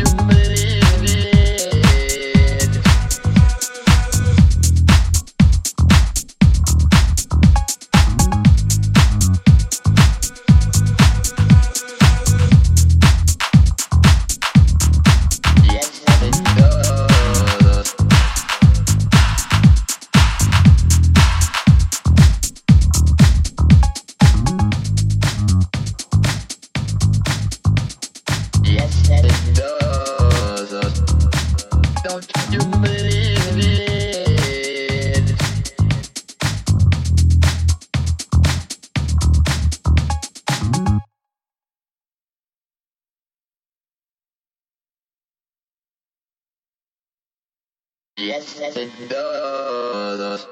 you stupid. you believe it? Yes, yes, it does.